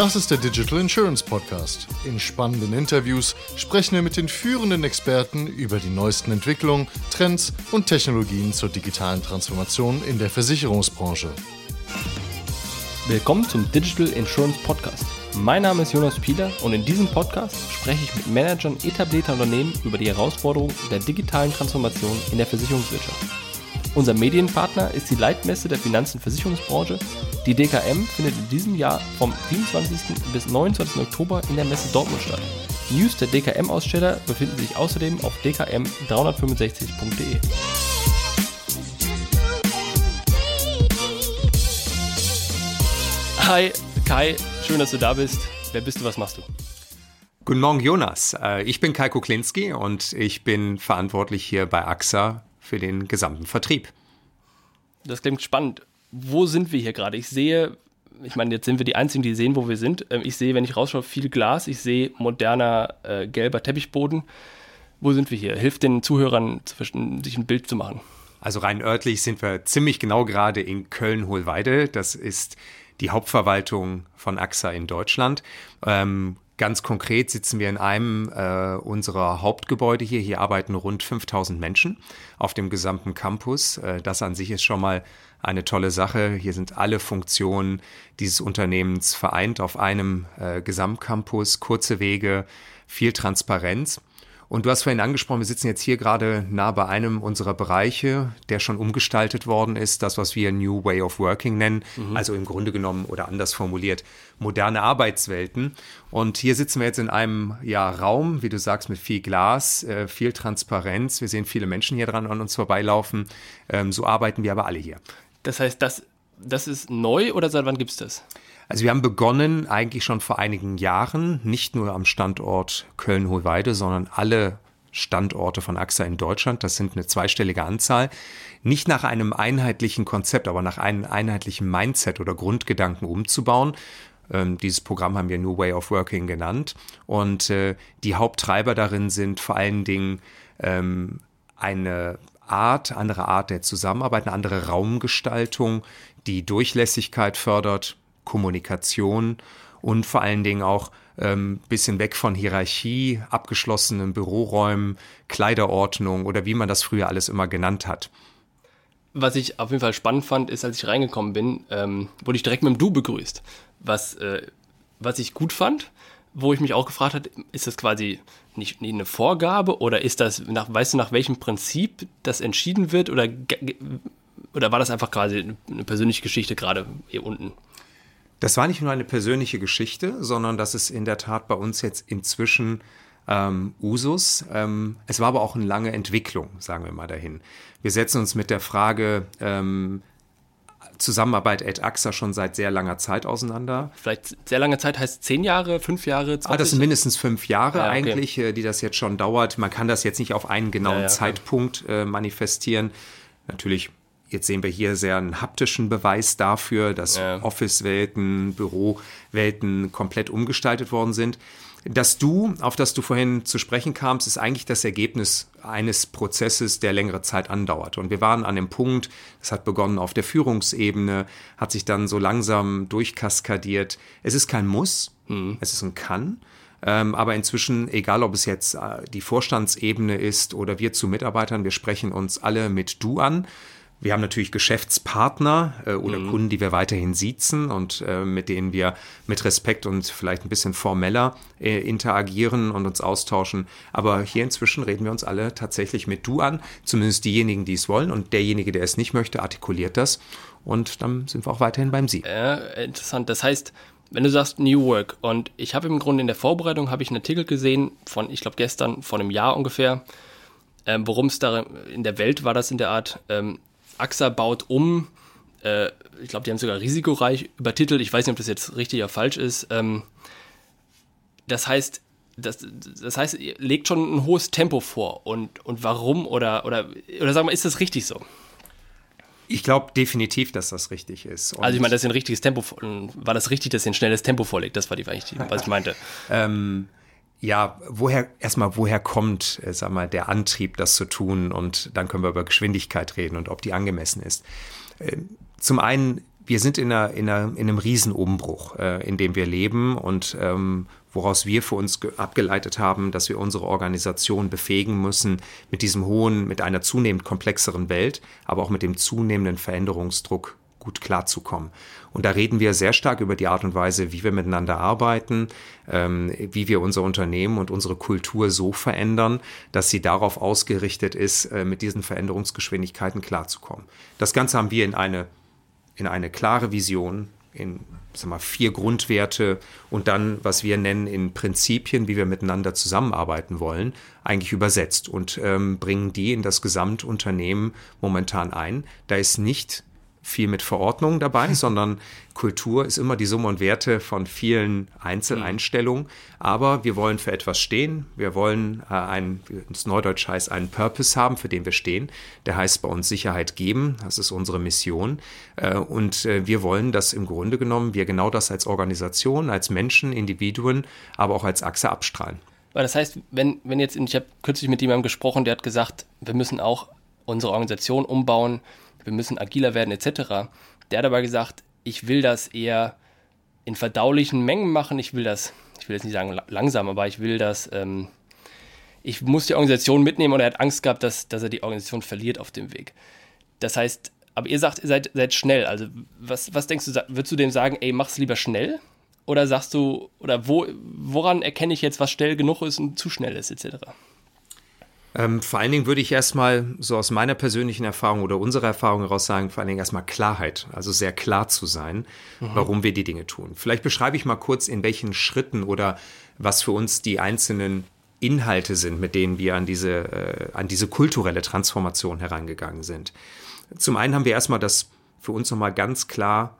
Das ist der Digital Insurance Podcast. In spannenden Interviews sprechen wir mit den führenden Experten über die neuesten Entwicklungen, Trends und Technologien zur digitalen Transformation in der Versicherungsbranche. Willkommen zum Digital Insurance Podcast. Mein Name ist Jonas Pieler und in diesem Podcast spreche ich mit Managern etablierter Unternehmen über die Herausforderungen der digitalen Transformation in der Versicherungswirtschaft. Unser Medienpartner ist die Leitmesse der Finanz- und Versicherungsbranche. Die DKM findet in diesem Jahr vom 27. bis 29. Oktober in der Messe Dortmund statt. News der DKM-Aussteller befinden sich außerdem auf dkm365.de. Hi, Kai, schön, dass du da bist. Wer bist du, was machst du? Guten Morgen, Jonas. Äh, ich bin Kai Kuklinski und ich bin verantwortlich hier bei AXA für den gesamten Vertrieb. Das klingt spannend. Wo sind wir hier gerade? Ich sehe, ich meine, jetzt sind wir die Einzigen, die sehen, wo wir sind. Ähm, ich sehe, wenn ich rausschaue, viel Glas. Ich sehe moderner äh, gelber Teppichboden. Wo sind wir hier? Hilft den Zuhörern, sich ein Bild zu machen. Also rein örtlich sind wir ziemlich genau gerade in Köln-Hohlweide. Das ist die Hauptverwaltung von AXA in Deutschland. Ähm, Ganz konkret sitzen wir in einem äh, unserer Hauptgebäude hier. Hier arbeiten rund 5000 Menschen auf dem gesamten Campus. Äh, das an sich ist schon mal eine tolle Sache. Hier sind alle Funktionen dieses Unternehmens vereint auf einem äh, Gesamtcampus. Kurze Wege, viel Transparenz. Und du hast vorhin angesprochen, wir sitzen jetzt hier gerade nah bei einem unserer Bereiche, der schon umgestaltet worden ist, das, was wir New Way of Working nennen, mhm. also im Grunde genommen oder anders formuliert, moderne Arbeitswelten. Und hier sitzen wir jetzt in einem ja, Raum, wie du sagst, mit viel Glas, äh, viel Transparenz. Wir sehen viele Menschen hier dran an uns vorbeilaufen. Ähm, so arbeiten wir aber alle hier. Das heißt, das, das ist neu oder seit wann gibt es das? Also wir haben begonnen eigentlich schon vor einigen Jahren, nicht nur am Standort Köln-Hohlweide, sondern alle Standorte von AXA in Deutschland, das sind eine zweistellige Anzahl, nicht nach einem einheitlichen Konzept, aber nach einem einheitlichen Mindset oder Grundgedanken umzubauen. Ähm, dieses Programm haben wir New Way of Working genannt. Und äh, die Haupttreiber darin sind vor allen Dingen ähm, eine Art, andere Art der Zusammenarbeit, eine andere Raumgestaltung, die Durchlässigkeit fördert, Kommunikation und vor allen Dingen auch ähm, bisschen weg von Hierarchie, abgeschlossenen Büroräumen, Kleiderordnung oder wie man das früher alles immer genannt hat. Was ich auf jeden Fall spannend fand, ist, als ich reingekommen bin, ähm, wurde ich direkt mit dem Du begrüßt. Was, äh, was ich gut fand, wo ich mich auch gefragt habe, ist das quasi nicht, nicht eine Vorgabe oder ist das, nach, weißt du, nach welchem Prinzip das entschieden wird oder, oder war das einfach quasi eine persönliche Geschichte gerade hier unten? Das war nicht nur eine persönliche Geschichte, sondern das ist in der Tat bei uns jetzt inzwischen ähm, Usus. Ähm, es war aber auch eine lange Entwicklung, sagen wir mal dahin. Wir setzen uns mit der Frage ähm, Zusammenarbeit at AXA schon seit sehr langer Zeit auseinander. Vielleicht sehr lange Zeit heißt zehn Jahre, fünf Jahre, 20? Ah, das sind mindestens fünf Jahre ja, okay. eigentlich, äh, die das jetzt schon dauert. Man kann das jetzt nicht auf einen genauen ja, ja, Zeitpunkt äh, manifestieren. Natürlich Jetzt sehen wir hier sehr einen haptischen Beweis dafür, dass ja. Office-Welten, Büro-Welten komplett umgestaltet worden sind. Das Du, auf das du vorhin zu sprechen kamst, ist eigentlich das Ergebnis eines Prozesses, der längere Zeit andauert. Und wir waren an dem Punkt, es hat begonnen auf der Führungsebene, hat sich dann so langsam durchkaskadiert. Es ist kein Muss, mhm. es ist ein Kann. Ähm, aber inzwischen, egal ob es jetzt äh, die Vorstandsebene ist oder wir zu Mitarbeitern, wir sprechen uns alle mit Du an. Wir haben natürlich Geschäftspartner äh, oder mhm. Kunden, die wir weiterhin siezen und äh, mit denen wir mit Respekt und vielleicht ein bisschen formeller äh, interagieren und uns austauschen. Aber hier inzwischen reden wir uns alle tatsächlich mit Du an, zumindest diejenigen, die es wollen. Und derjenige, der es nicht möchte, artikuliert das. Und dann sind wir auch weiterhin beim Sie. Interessant. Das heißt, wenn du sagst New Work und ich habe im Grunde in der Vorbereitung habe ich einen Artikel gesehen von, ich glaube gestern, von einem Jahr ungefähr, ähm, worum es da in der Welt war das in der Art, ähm, AXA baut um. Äh, ich glaube, die haben sogar risikoreich übertitelt. Ich weiß nicht, ob das jetzt richtig oder falsch ist. Ähm, das heißt, das, das heißt, ihr legt schon ein hohes Tempo vor. Und, und warum? Oder, oder, oder sagen wir, ist das richtig so? Ich glaube definitiv, dass das richtig ist. Und also ich meine, das ist ein richtiges Tempo. War das richtig, dass ihr ein schnelles Tempo vorlegt? Das war die, was ich meinte. ähm, ja, woher, erstmal, woher kommt, äh, sag mal, der Antrieb, das zu tun? Und dann können wir über Geschwindigkeit reden und ob die angemessen ist. Äh, zum einen wir sind in, einer, in, einer, in einem Riesenumbruch, äh, in dem wir leben und ähm, woraus wir für uns abgeleitet haben, dass wir unsere Organisation befähigen müssen, mit diesem hohen, mit einer zunehmend komplexeren Welt, aber auch mit dem zunehmenden Veränderungsdruck gut klarzukommen. Und da reden wir sehr stark über die Art und Weise, wie wir miteinander arbeiten, ähm, wie wir unser Unternehmen und unsere Kultur so verändern, dass sie darauf ausgerichtet ist, äh, mit diesen Veränderungsgeschwindigkeiten klarzukommen. Das Ganze haben wir in eine, in eine klare Vision, in sag mal, vier Grundwerte und dann, was wir nennen, in Prinzipien, wie wir miteinander zusammenarbeiten wollen, eigentlich übersetzt und ähm, bringen die in das Gesamtunternehmen momentan ein. Da ist nicht viel mit Verordnungen dabei, sondern Kultur ist immer die Summe und Werte von vielen Einzeleinstellungen. Aber wir wollen für etwas stehen. Wir wollen äh, einen, es Neudeutsch heißt, einen Purpose haben, für den wir stehen. Der heißt bei uns Sicherheit geben. Das ist unsere Mission. Äh, und äh, wir wollen, dass im Grunde genommen wir genau das als Organisation, als Menschen, Individuen, aber auch als Achse abstrahlen. Weil das heißt, wenn, wenn jetzt, ich habe kürzlich mit jemandem gesprochen, der hat gesagt, wir müssen auch unsere Organisation umbauen, wir müssen agiler werden etc. Der hat aber gesagt, ich will das eher in verdaulichen Mengen machen. Ich will das, ich will jetzt nicht sagen langsam, aber ich will das, ähm, ich muss die Organisation mitnehmen und er hat Angst gehabt, dass, dass er die Organisation verliert auf dem Weg. Das heißt, aber ihr sagt, ihr seid, seid schnell. Also, was, was denkst du, würdest du dem sagen, ey, mach's lieber schnell? Oder sagst du, oder wo, woran erkenne ich jetzt, was schnell genug ist und zu schnell ist, etc.? Ähm, vor allen Dingen würde ich erstmal so aus meiner persönlichen Erfahrung oder unserer Erfahrung heraus sagen, vor allen Dingen erstmal Klarheit, also sehr klar zu sein, mhm. warum wir die Dinge tun. Vielleicht beschreibe ich mal kurz, in welchen Schritten oder was für uns die einzelnen Inhalte sind, mit denen wir an diese, äh, an diese kulturelle Transformation herangegangen sind. Zum einen haben wir erstmal das für uns nochmal ganz klar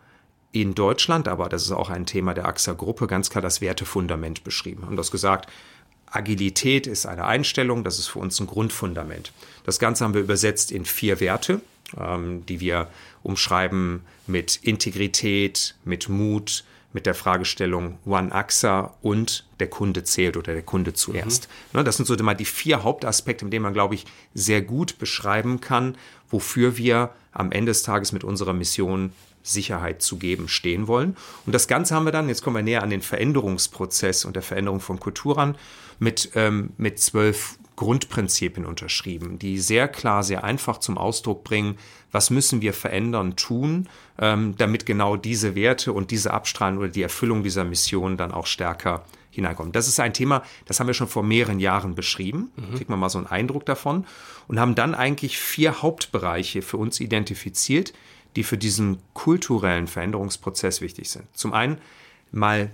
in Deutschland, aber das ist auch ein Thema der AXA-Gruppe, ganz klar das Wertefundament beschrieben. Haben das gesagt, Agilität ist eine Einstellung, das ist für uns ein Grundfundament. Das Ganze haben wir übersetzt in vier Werte, ähm, die wir umschreiben mit Integrität, mit Mut, mit der Fragestellung One AXA und der Kunde zählt oder der Kunde zuerst. Mhm. Ne, das sind so mal die vier Hauptaspekte, in denen man, glaube ich, sehr gut beschreiben kann, wofür wir am Ende des Tages mit unserer Mission Sicherheit zu geben stehen wollen. Und das Ganze haben wir dann, jetzt kommen wir näher an den Veränderungsprozess und der Veränderung von Kultur ran, mit, ähm, mit zwölf Grundprinzipien unterschrieben, die sehr klar, sehr einfach zum Ausdruck bringen, was müssen wir verändern, tun, ähm, damit genau diese Werte und diese Abstrahlen oder die Erfüllung dieser Mission dann auch stärker hineinkommen. Das ist ein Thema, das haben wir schon vor mehreren Jahren beschrieben. Mhm. Kriegt man mal so einen Eindruck davon und haben dann eigentlich vier Hauptbereiche für uns identifiziert, die für diesen kulturellen Veränderungsprozess wichtig sind. Zum einen mal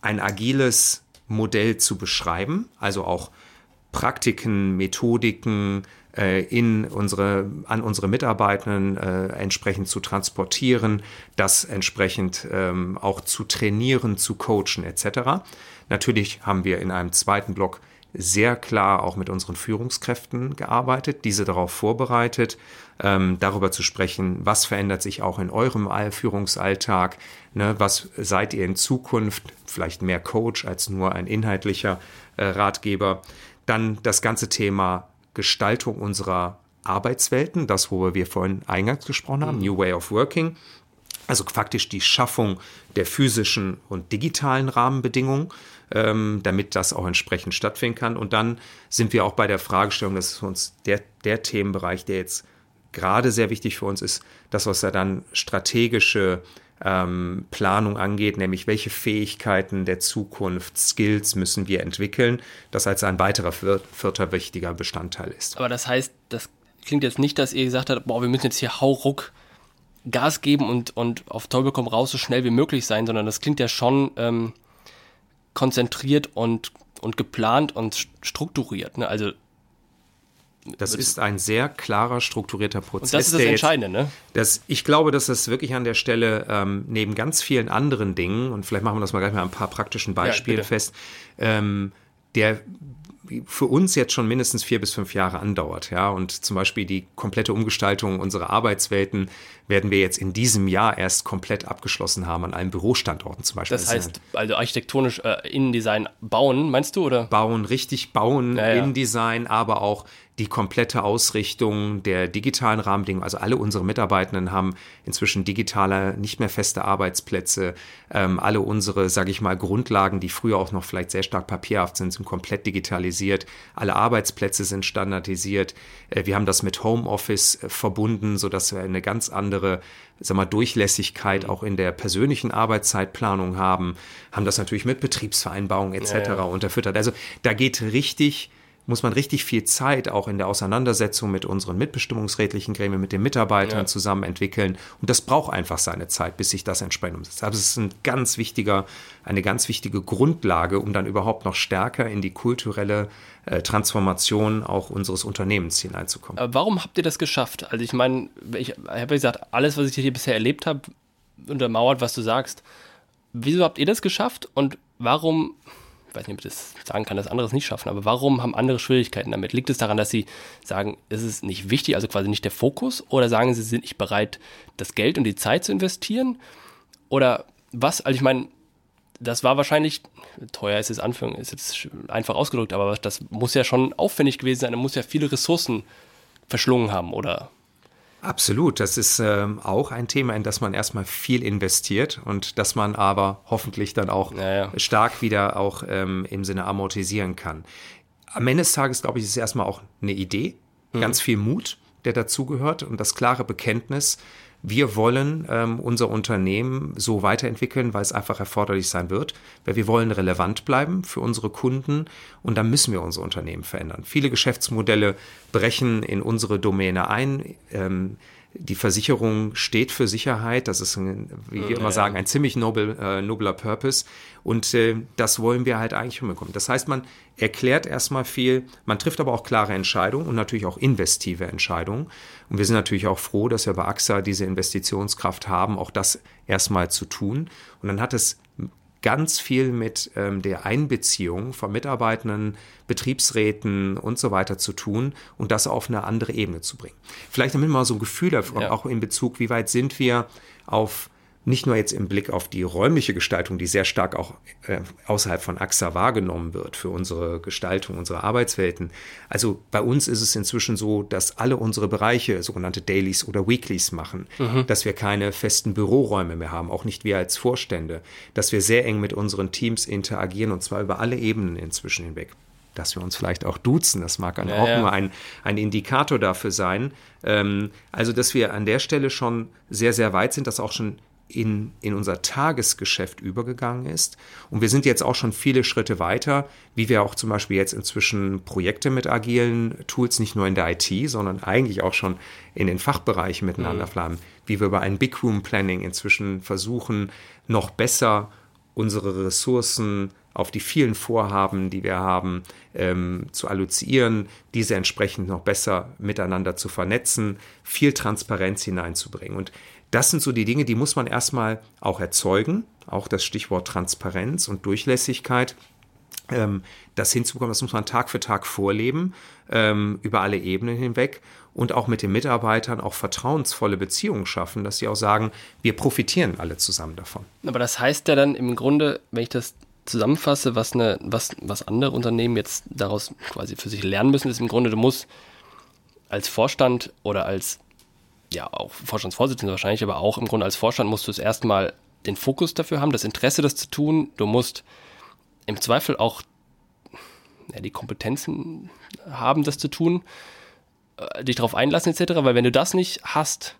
ein agiles Modell zu beschreiben, also auch Praktiken, Methodiken äh, in unsere, an unsere Mitarbeitenden äh, entsprechend zu transportieren, das entsprechend ähm, auch zu trainieren, zu coachen etc. Natürlich haben wir in einem zweiten Block sehr klar auch mit unseren Führungskräften gearbeitet, diese darauf vorbereitet, ähm, darüber zu sprechen, was verändert sich auch in eurem Führungsalltag, ne, was seid ihr in Zukunft, vielleicht mehr Coach als nur ein inhaltlicher äh, Ratgeber. Dann das ganze Thema Gestaltung unserer Arbeitswelten, das, worüber wir vorhin eingangs gesprochen haben, mhm. New Way of Working. Also faktisch die Schaffung der physischen und digitalen Rahmenbedingungen ähm, damit das auch entsprechend stattfinden kann. Und dann sind wir auch bei der Fragestellung, das ist uns der, der Themenbereich, der jetzt gerade sehr wichtig für uns ist, das, was ja dann strategische ähm, Planung angeht, nämlich welche Fähigkeiten der Zukunft, Skills müssen wir entwickeln, das als ein weiterer vierter wichtiger Bestandteil ist. Aber das heißt, das klingt jetzt nicht, dass ihr gesagt habt, boah, wir müssen jetzt hier hauruck Gas geben und, und auf Teufel komm raus so schnell wie möglich sein, sondern das klingt ja schon ähm, konzentriert und, und geplant und strukturiert. Ne? Also das ist ein sehr klarer, strukturierter Prozess. Und das ist das Entscheidende, ne? Das, ich glaube, dass das wirklich an der Stelle ähm, neben ganz vielen anderen Dingen, und vielleicht machen wir das mal gleich mal ein paar praktischen Beispiele ja, fest, ähm, der für uns jetzt schon mindestens vier bis fünf Jahre andauert. Ja, und zum Beispiel die komplette Umgestaltung unserer Arbeitswelten werden wir jetzt in diesem Jahr erst komplett abgeschlossen haben an allen Bürostandorten zum Beispiel. Das heißt, also architektonisch äh, Innendesign bauen, meinst du, oder? Bauen, richtig bauen, ja, ja. Innendesign, aber auch die komplette Ausrichtung der digitalen Rahmenbedingungen. Also alle unsere Mitarbeitenden haben inzwischen digitale, nicht mehr feste Arbeitsplätze. Ähm, alle unsere, sage ich mal, Grundlagen, die früher auch noch vielleicht sehr stark papierhaft sind, sind komplett digitalisiert. Alle Arbeitsplätze sind standardisiert. Äh, wir haben das mit Homeoffice äh, verbunden, sodass wir eine ganz andere sag mal, Durchlässigkeit mhm. auch in der persönlichen Arbeitszeitplanung haben, haben das natürlich mit Betriebsvereinbarungen etc. Ja, ja. unterfüttert. Also da geht richtig muss man richtig viel Zeit auch in der Auseinandersetzung mit unseren mitbestimmungsrätlichen Gremien, mit den Mitarbeitern ja. zusammen entwickeln. Und das braucht einfach seine Zeit, bis sich das entsprechend umsetzt. Aber es ist ein ganz wichtiger, eine ganz wichtige Grundlage, um dann überhaupt noch stärker in die kulturelle äh, Transformation auch unseres Unternehmens hineinzukommen. Aber warum habt ihr das geschafft? Also ich meine, ich habe ja gesagt, alles, was ich hier bisher erlebt habe, untermauert, was du sagst. Wieso habt ihr das geschafft und warum weiß nicht, ob ich das sagen kann, dass andere es nicht schaffen, aber warum haben andere Schwierigkeiten damit? Liegt es daran, dass sie sagen, es ist nicht wichtig, also quasi nicht der Fokus, oder sagen sie, sie sind nicht bereit, das Geld und die Zeit zu investieren? Oder was? Also ich meine, das war wahrscheinlich, teuer ist es Anführung, ist jetzt einfach ausgedrückt, aber das muss ja schon aufwendig gewesen sein, da muss ja viele Ressourcen verschlungen haben, oder Absolut, das ist ähm, auch ein Thema, in das man erstmal viel investiert und das man aber hoffentlich dann auch ja, ja. stark wieder auch ähm, im Sinne amortisieren kann. Am Ende des Tages, glaube ich, ist es erstmal auch eine Idee, mhm. ganz viel Mut, der dazugehört und das klare Bekenntnis, wir wollen ähm, unser Unternehmen so weiterentwickeln, weil es einfach erforderlich sein wird, weil wir wollen relevant bleiben für unsere Kunden und dann müssen wir unser Unternehmen verändern. Viele Geschäftsmodelle brechen in unsere Domäne ein. Ähm, die Versicherung steht für Sicherheit. Das ist, ein, wie wir ja, immer sagen, ein ziemlich nobel, äh, nobler Purpose. Und äh, das wollen wir halt eigentlich hinbekommen. Das heißt, man erklärt erstmal viel, man trifft aber auch klare Entscheidungen und natürlich auch investive Entscheidungen. Und wir sind natürlich auch froh, dass wir bei AXA diese Investitionskraft haben, auch das erstmal zu tun. Und dann hat es ganz viel mit ähm, der Einbeziehung von Mitarbeitenden, Betriebsräten und so weiter zu tun und das auf eine andere Ebene zu bringen. Vielleicht damit mal so ein Gefühl davon, ja. auch in Bezug, wie weit sind wir auf nicht nur jetzt im Blick auf die räumliche Gestaltung, die sehr stark auch äh, außerhalb von AXA wahrgenommen wird für unsere Gestaltung, unsere Arbeitswelten. Also bei uns ist es inzwischen so, dass alle unsere Bereiche sogenannte Dailies oder Weeklies machen, mhm. dass wir keine festen Büroräume mehr haben, auch nicht wir als Vorstände, dass wir sehr eng mit unseren Teams interagieren und zwar über alle Ebenen inzwischen hinweg dass wir uns vielleicht auch duzen. Das mag ja, auch ja. nur ein, ein Indikator dafür sein. Ähm, also, dass wir an der Stelle schon sehr, sehr weit sind, dass auch schon in, in unser Tagesgeschäft übergegangen ist. Und wir sind jetzt auch schon viele Schritte weiter, wie wir auch zum Beispiel jetzt inzwischen Projekte mit agilen Tools, nicht nur in der IT, sondern eigentlich auch schon in den Fachbereichen miteinander mhm. wie wir über ein Big Room Planning inzwischen versuchen, noch besser unsere Ressourcen auf die vielen Vorhaben, die wir haben, ähm, zu allozieren, diese entsprechend noch besser miteinander zu vernetzen, viel Transparenz hineinzubringen. Und das sind so die Dinge, die muss man erstmal auch erzeugen. Auch das Stichwort Transparenz und Durchlässigkeit. Ähm, das hinzubekommen, das muss man Tag für Tag vorleben, ähm, über alle Ebenen hinweg und auch mit den Mitarbeitern auch vertrauensvolle Beziehungen schaffen, dass sie auch sagen, wir profitieren alle zusammen davon. Aber das heißt ja dann im Grunde, wenn ich das zusammenfasse, was, eine, was, was andere Unternehmen jetzt daraus quasi für sich lernen müssen, ist im Grunde, du musst als Vorstand oder als ja, auch Vorstandsvorsitzender wahrscheinlich, aber auch im Grunde als Vorstand musst du es erstmal den Fokus dafür haben, das Interesse, das zu tun. Du musst im Zweifel auch ja, die Kompetenzen haben, das zu tun, äh, dich darauf einlassen etc., weil wenn du das nicht hast,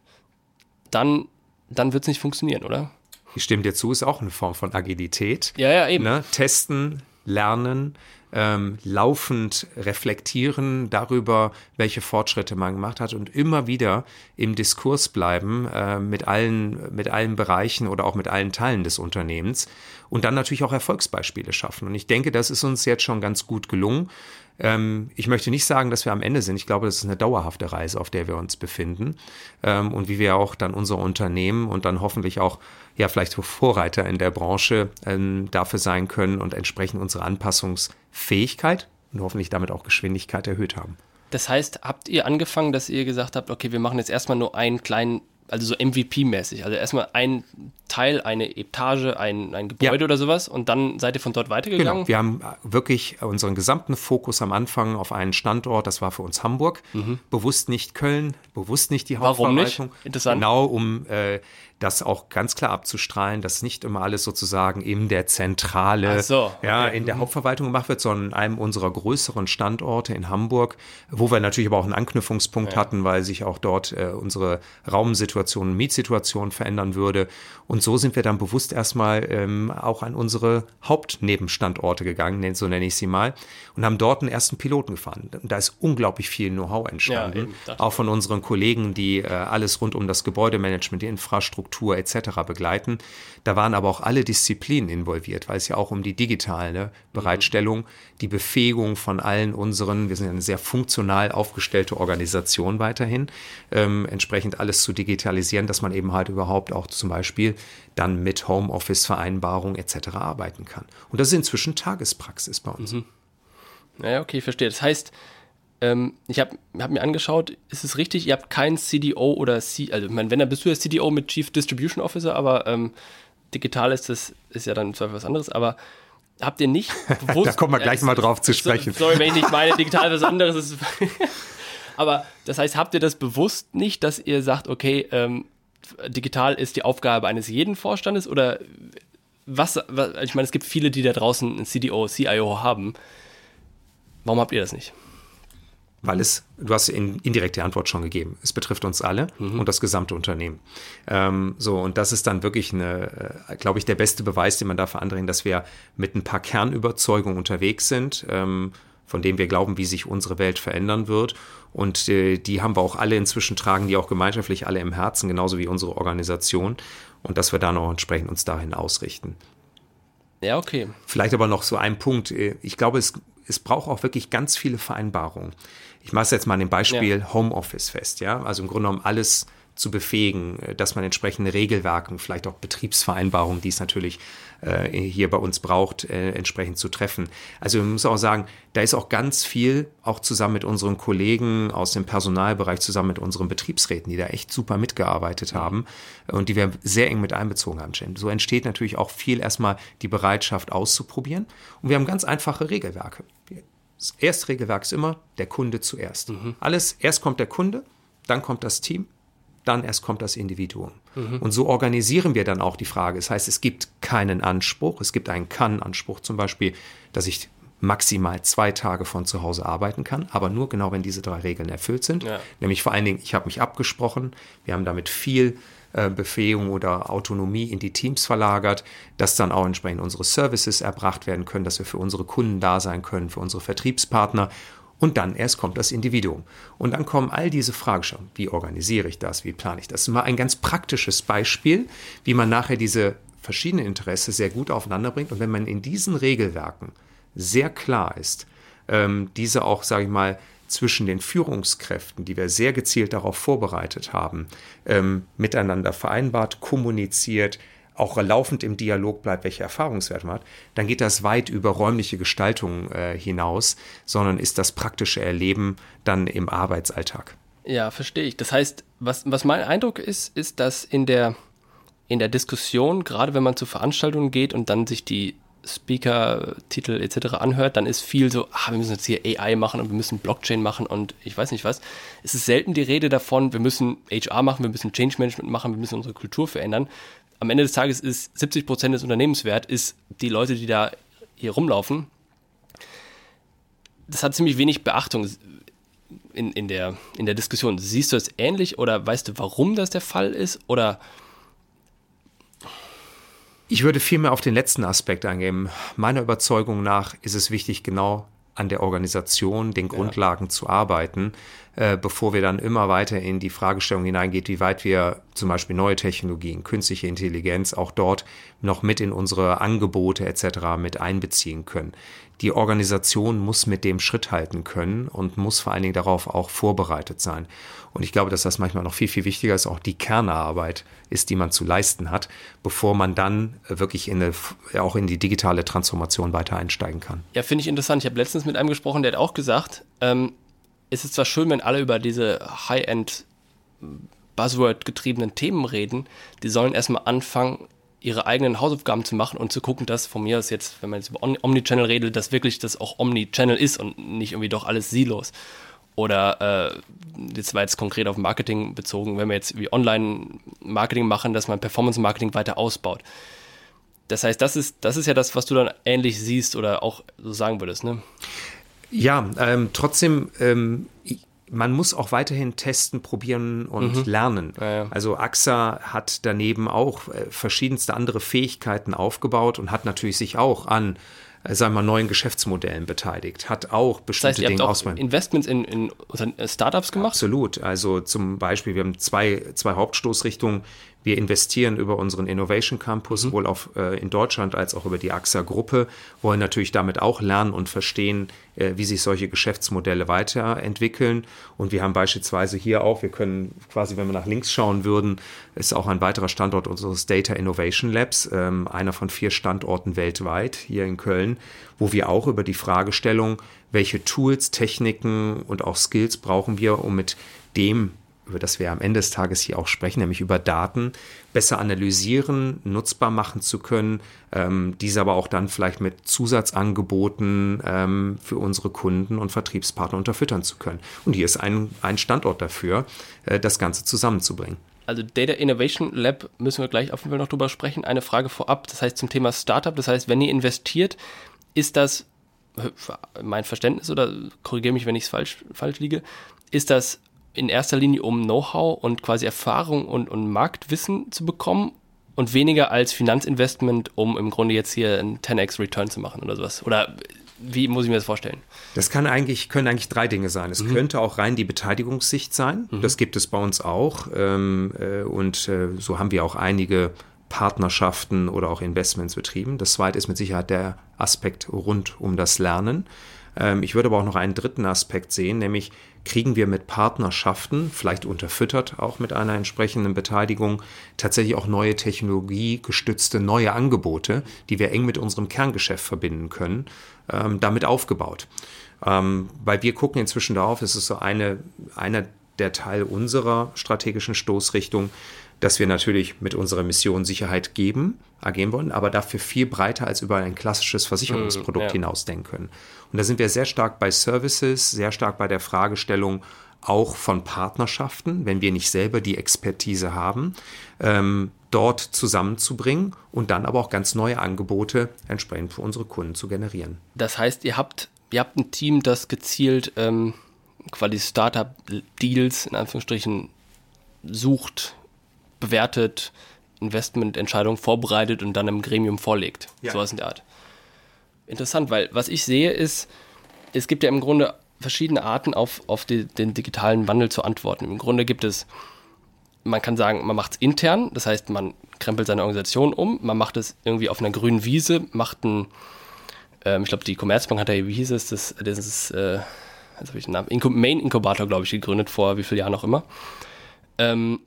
dann, dann wird es nicht funktionieren, oder? Ich stimme dir zu, ist auch eine Form von Agilität. Ja, ja, eben. Ne? Testen, lernen, ähm, laufend reflektieren darüber, welche Fortschritte man gemacht hat und immer wieder im Diskurs bleiben äh, mit, allen, mit allen Bereichen oder auch mit allen Teilen des Unternehmens und dann natürlich auch Erfolgsbeispiele schaffen. Und ich denke, das ist uns jetzt schon ganz gut gelungen. Ähm, ich möchte nicht sagen, dass wir am Ende sind. Ich glaube, das ist eine dauerhafte Reise, auf der wir uns befinden. Ähm, und wie wir auch dann unser Unternehmen und dann hoffentlich auch ja vielleicht Vorreiter in der Branche ähm, dafür sein können und entsprechend unsere Anpassungsfähigkeit und hoffentlich damit auch Geschwindigkeit erhöht haben. Das heißt, habt ihr angefangen, dass ihr gesagt habt, okay, wir machen jetzt erstmal nur einen kleinen, also so MVP-mäßig, also erstmal einen Abteil, eine Etage, ein, ein Gebäude ja. oder sowas und dann seid ihr von dort weitergegangen? Genau, wir haben wirklich unseren gesamten Fokus am Anfang auf einen Standort, das war für uns Hamburg, mhm. bewusst nicht Köln, bewusst nicht die Hauptverwaltung. Warum nicht? Interessant. Genau, um äh, das auch ganz klar abzustrahlen, dass nicht immer alles sozusagen in der Zentrale, so, okay. ja, in der mhm. Hauptverwaltung gemacht wird, sondern in einem unserer größeren Standorte in Hamburg, wo wir natürlich aber auch einen Anknüpfungspunkt ja. hatten, weil sich auch dort äh, unsere Raumsituation, Mietsituation verändern würde. Und so sind wir dann bewusst erstmal ähm, auch an unsere Hauptnebenstandorte gegangen, so nenne ich sie mal, und haben dort einen ersten Piloten gefahren. Da ist unglaublich viel Know-how entstanden, ja, auch von unseren Kollegen, die äh, alles rund um das Gebäudemanagement, die Infrastruktur, Struktur etc. begleiten. Da waren aber auch alle Disziplinen involviert, weil es ja auch um die digitale Bereitstellung, die Befähigung von allen unseren, wir sind eine sehr funktional aufgestellte Organisation weiterhin, ähm, entsprechend alles zu digitalisieren, dass man eben halt überhaupt auch zum Beispiel dann mit Homeoffice-Vereinbarung etc. arbeiten kann. Und das ist inzwischen Tagespraxis bei uns. Mhm. Naja, okay, verstehe. Das heißt, ähm, ich habe hab mir angeschaut, ist es richtig, ihr habt keinen CDO oder C, also ich meine, wenn, dann bist du der CDO mit Chief Distribution Officer, aber ähm, digital ist das, ist ja dann zwar was anderes, aber habt ihr nicht bewusst... da kommen wir gleich äh, mal drauf zu sprechen. So, sorry, wenn ich nicht meine, digital was anderes ist. aber das heißt, habt ihr das bewusst nicht, dass ihr sagt, okay, ähm, digital ist die Aufgabe eines jeden Vorstandes oder was, was, ich meine, es gibt viele, die da draußen einen CDO, CIO haben. Warum habt ihr das nicht? Weil es, du hast in, indirekte Antwort schon gegeben, es betrifft uns alle mhm. und das gesamte Unternehmen. Ähm, so, und das ist dann wirklich eine, äh, glaube ich, der beste Beweis, den man dafür andringen, dass wir mit ein paar Kernüberzeugungen unterwegs sind, ähm, von denen wir glauben, wie sich unsere Welt verändern wird. Und äh, die haben wir auch alle inzwischen tragen, die auch gemeinschaftlich alle im Herzen, genauso wie unsere Organisation. Und dass wir dann auch entsprechend uns dahin ausrichten. Ja, okay. Vielleicht aber noch so ein Punkt. Äh, ich glaube, es, es braucht auch wirklich ganz viele Vereinbarungen ich mache es jetzt mal an dem Beispiel ja. Homeoffice fest, ja. Also im Grunde genommen alles zu befähigen, äh, dass man entsprechende Regelwerke, vielleicht auch Betriebsvereinbarungen, die es natürlich äh, hier bei uns braucht, äh, entsprechend zu treffen. Also man muss auch sagen, da ist auch ganz viel, auch zusammen mit unseren Kollegen aus dem Personalbereich, zusammen mit unseren Betriebsräten, die da echt super mitgearbeitet haben und die wir sehr eng mit einbezogen haben. So entsteht natürlich auch viel erstmal die Bereitschaft auszuprobieren. Und wir haben ganz einfache Regelwerke. Das erste Regelwerk ist immer der Kunde zuerst. Mhm. Alles, erst kommt der Kunde, dann kommt das Team, dann erst kommt das Individuum. Mhm. Und so organisieren wir dann auch die Frage. Das heißt, es gibt keinen Anspruch, es gibt einen Kann-Anspruch, zum Beispiel, dass ich maximal zwei Tage von zu Hause arbeiten kann, aber nur genau, wenn diese drei Regeln erfüllt sind. Ja. Nämlich vor allen Dingen, ich habe mich abgesprochen, wir haben damit viel äh, Befähigung oder Autonomie in die Teams verlagert, dass dann auch entsprechend unsere Services erbracht werden können, dass wir für unsere Kunden da sein können, für unsere Vertriebspartner. Und dann erst kommt das Individuum. Und dann kommen all diese Fragen schon. Wie organisiere ich das? Wie plane ich das? Das ist mal ein ganz praktisches Beispiel, wie man nachher diese verschiedenen Interessen sehr gut aufeinander bringt. Und wenn man in diesen Regelwerken sehr klar ist, ähm, diese auch, sage ich mal, zwischen den Führungskräften, die wir sehr gezielt darauf vorbereitet haben, ähm, miteinander vereinbart, kommuniziert, auch laufend im Dialog bleibt, welche Erfahrungswerte man hat, dann geht das weit über räumliche Gestaltung äh, hinaus, sondern ist das praktische Erleben dann im Arbeitsalltag. Ja, verstehe ich. Das heißt, was, was mein Eindruck ist, ist, dass in der, in der Diskussion, gerade wenn man zu Veranstaltungen geht und dann sich die Speaker-Titel etc. anhört, dann ist viel so, ah, wir müssen jetzt hier AI machen und wir müssen Blockchain machen und ich weiß nicht was. Es ist selten die Rede davon, wir müssen HR machen, wir müssen Change Management machen, wir müssen unsere Kultur verändern. Am Ende des Tages ist 70 Prozent des Unternehmenswert ist die Leute, die da hier rumlaufen. Das hat ziemlich wenig Beachtung in, in, der, in der Diskussion. Siehst du es ähnlich oder weißt du, warum das der Fall ist? Oder ich würde vielmehr auf den letzten Aspekt eingehen. Meiner Überzeugung nach ist es wichtig, genau an der Organisation, den Grundlagen ja. zu arbeiten, äh, bevor wir dann immer weiter in die Fragestellung hineingeht, wie weit wir zum Beispiel neue Technologien, künstliche Intelligenz auch dort noch mit in unsere Angebote etc. mit einbeziehen können die Organisation muss mit dem Schritt halten können und muss vor allen Dingen darauf auch vorbereitet sein. Und ich glaube, dass das manchmal noch viel, viel wichtiger ist, auch die Kernarbeit ist, die man zu leisten hat, bevor man dann wirklich in eine, auch in die digitale Transformation weiter einsteigen kann. Ja, finde ich interessant. Ich habe letztens mit einem gesprochen, der hat auch gesagt, ähm, es ist zwar schön, wenn alle über diese High-End Buzzword-getriebenen Themen reden, die sollen erstmal anfangen, ihre eigenen Hausaufgaben zu machen und zu gucken, dass von mir aus jetzt, wenn man jetzt über Omnichannel redet, dass wirklich das auch Omnichannel ist und nicht irgendwie doch alles Silos. Oder äh, jetzt war jetzt konkret auf Marketing bezogen, wenn wir jetzt wie Online-Marketing machen, dass man Performance-Marketing weiter ausbaut. Das heißt, das ist, das ist ja das, was du dann ähnlich siehst oder auch so sagen würdest, ne? Ja, ähm, trotzdem, ähm, man muss auch weiterhin testen, probieren und mhm. lernen. Ja, ja. Also AXA hat daneben auch äh, verschiedenste andere Fähigkeiten aufgebaut und hat natürlich sich auch an äh, sagen wir mal, neuen Geschäftsmodellen beteiligt, hat auch bestimmte das heißt, ihr Dinge habt auch Investments in, in Startups gemacht? Absolut. Also zum Beispiel, wir haben zwei, zwei Hauptstoßrichtungen. Wir investieren über unseren Innovation Campus, mhm. sowohl auf, äh, in Deutschland als auch über die AXA-Gruppe, wollen natürlich damit auch lernen und verstehen, äh, wie sich solche Geschäftsmodelle weiterentwickeln. Und wir haben beispielsweise hier auch, wir können quasi, wenn wir nach links schauen würden, ist auch ein weiterer Standort unseres Data Innovation Labs, ähm, einer von vier Standorten weltweit hier in Köln, wo wir auch über die Fragestellung, welche Tools, Techniken und auch Skills brauchen wir, um mit dem über das wir am Ende des Tages hier auch sprechen, nämlich über Daten, besser analysieren, nutzbar machen zu können, ähm, diese aber auch dann vielleicht mit Zusatzangeboten ähm, für unsere Kunden und Vertriebspartner unterfüttern zu können. Und hier ist ein, ein Standort dafür, äh, das Ganze zusammenzubringen. Also Data Innovation Lab müssen wir gleich auf jeden Fall noch drüber sprechen. Eine Frage vorab, das heißt zum Thema Startup, das heißt, wenn ihr investiert, ist das mein Verständnis oder korrigiere mich, wenn ich es falsch, falsch liege, ist das in erster Linie um Know-how und quasi Erfahrung und, und Marktwissen zu bekommen und weniger als Finanzinvestment, um im Grunde jetzt hier einen 10x Return zu machen oder sowas? Oder wie muss ich mir das vorstellen? Das kann eigentlich, können eigentlich drei Dinge sein. Es mhm. könnte auch rein die Beteiligungssicht sein. Mhm. Das gibt es bei uns auch. Ähm, äh, und äh, so haben wir auch einige Partnerschaften oder auch Investments betrieben. Das zweite ist mit Sicherheit der Aspekt rund um das Lernen. Ähm, ich würde aber auch noch einen dritten Aspekt sehen, nämlich kriegen wir mit Partnerschaften, vielleicht unterfüttert auch mit einer entsprechenden Beteiligung, tatsächlich auch neue technologiegestützte neue Angebote, die wir eng mit unserem Kerngeschäft verbinden können, ähm, damit aufgebaut. Ähm, weil wir gucken inzwischen darauf, es ist so eine, einer der Teil unserer strategischen Stoßrichtung, dass wir natürlich mit unserer Mission Sicherheit geben, agieren wollen, aber dafür viel breiter als über ein klassisches Versicherungsprodukt mm, ja. hinausdenken können. Und da sind wir sehr stark bei Services, sehr stark bei der Fragestellung auch von Partnerschaften, wenn wir nicht selber die Expertise haben, ähm, dort zusammenzubringen und dann aber auch ganz neue Angebote entsprechend für unsere Kunden zu generieren. Das heißt, ihr habt, ihr habt ein Team, das gezielt ähm, quasi Startup-Deals in Anführungsstrichen sucht, bewertet, Investmententscheidungen vorbereitet und dann im Gremium vorlegt. Ja. Sowas in der Art. Interessant, weil was ich sehe ist, es gibt ja im Grunde verschiedene Arten auf, auf die, den digitalen Wandel zu antworten. Im Grunde gibt es, man kann sagen, man macht es intern, das heißt, man krempelt seine Organisation um, man macht es irgendwie auf einer grünen Wiese, macht ein, ähm, ich glaube, die Commerzbank hat ja, wie hieß es, das, das ist, äh, jetzt habe ich den Namen, Main Inkubator, glaube ich, gegründet, vor wie vielen Jahren auch immer. Ähm,